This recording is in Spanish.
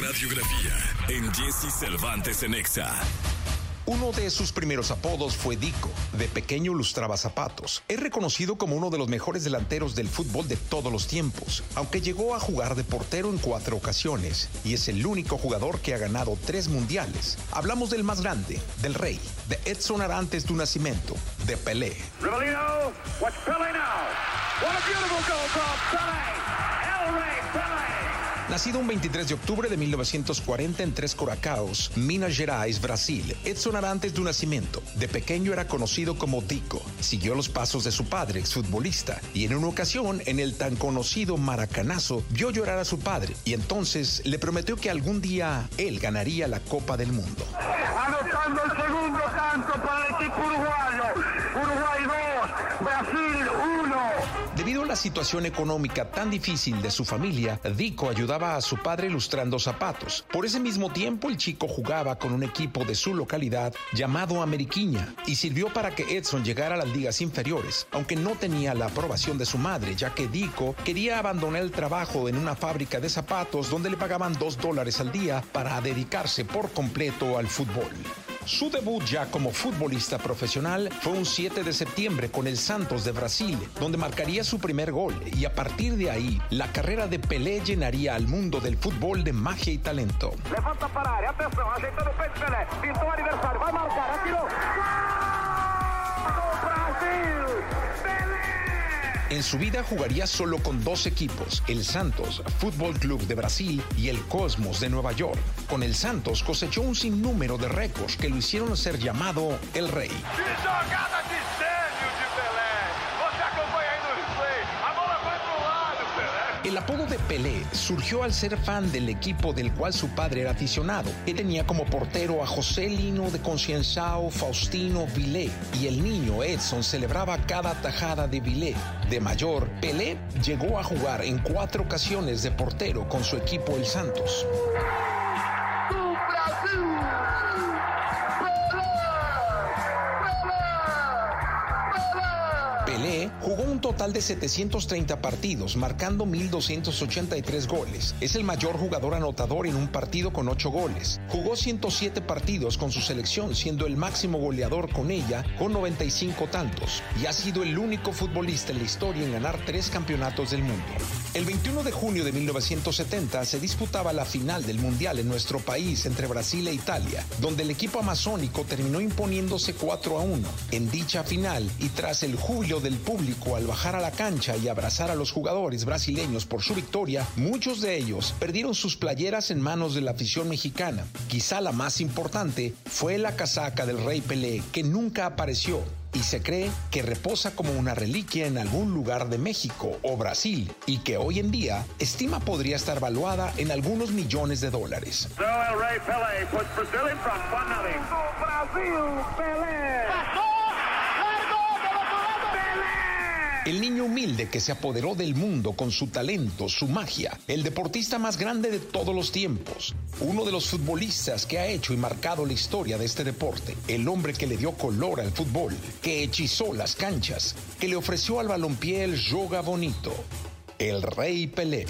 radiografía en Jesse Cervantes en Exa. Uno de sus primeros apodos fue Dico. De pequeño lustraba zapatos. Es reconocido como uno de los mejores delanteros del fútbol de todos los tiempos, aunque llegó a jugar de portero en cuatro ocasiones y es el único jugador que ha ganado tres mundiales. Hablamos del más grande, del rey, de Edson Arantes du Nascimento, de Pelé. Rivellino, watch Pelé now. What a beautiful goal from Pelé. El Rey Pelé. Nacido un 23 de octubre de 1940 en Tres Coracaos, Minas Gerais, Brasil, Edson Arantes do Nascimento. De pequeño era conocido como Dico. Siguió los pasos de su padre, exfutbolista, y en una ocasión, en el tan conocido Maracanazo, vio llorar a su padre y entonces le prometió que algún día él ganaría la Copa del Mundo. Anotando el segundo tanto para el equipo uruguayo. Uruguay 2, Brasil 1. Debido a la situación económica tan difícil de su familia, Dico ayudaba a su padre lustrando zapatos. Por ese mismo tiempo, el chico jugaba con un equipo de su localidad llamado Ameriquiña y sirvió para que Edson llegara a las ligas inferiores, aunque no tenía la aprobación de su madre, ya que Dico quería abandonar el trabajo en una fábrica de zapatos donde le pagaban dos dólares al día para dedicarse por completo al fútbol. Su debut ya como futbolista profesional fue un 7 de septiembre con el Santos de Brasil, donde marcaría su primer gol y a partir de ahí la carrera de Pelé llenaría al mundo del fútbol de magia y talento. Levanta para a área, atenção, ajeitando peito Pelé. Pintou o adversário, vai marcar. Gol! Brasil! En su vida jugaría solo con dos equipos, el Santos Fútbol Club de Brasil y el Cosmos de Nueva York. Con el Santos cosechó un sinnúmero de récords que lo hicieron ser llamado el Rey. El apodo de Pelé surgió al ser fan del equipo del cual su padre era aficionado. Él tenía como portero a José Lino de Concienzao Faustino Vilé y el niño Edson celebraba cada tajada de Vilé. De mayor, Pelé llegó a jugar en cuatro ocasiones de portero con su equipo el Santos. Pelé! Jugó un total de 730 partidos, marcando 1.283 goles. Es el mayor jugador anotador en un partido con 8 goles. Jugó 107 partidos con su selección, siendo el máximo goleador con ella, con 95 tantos. Y ha sido el único futbolista en la historia en ganar tres campeonatos del mundo. El 21 de junio de 1970 se disputaba la final del Mundial en nuestro país entre Brasil e Italia, donde el equipo amazónico terminó imponiéndose 4 a 1. En dicha final, y tras el júbilo del público al bajar a la cancha y abrazar a los jugadores brasileños por su victoria, muchos de ellos perdieron sus playeras en manos de la afición mexicana. Quizá la más importante fue la casaca del Rey Pelé, que nunca apareció y se cree que reposa como una reliquia en algún lugar de México o Brasil y que hoy en día estima podría estar valuada en algunos millones de dólares. So El Rey Pelé puts Brazil in front, 1 Brasil! Pelé! El niño humilde que se apoderó del mundo con su talento, su magia, el deportista más grande de todos los tiempos, uno de los futbolistas que ha hecho y marcado la historia de este deporte, el hombre que le dio color al fútbol, que hechizó las canchas, que le ofreció al balompié el yoga bonito, el rey Pelé.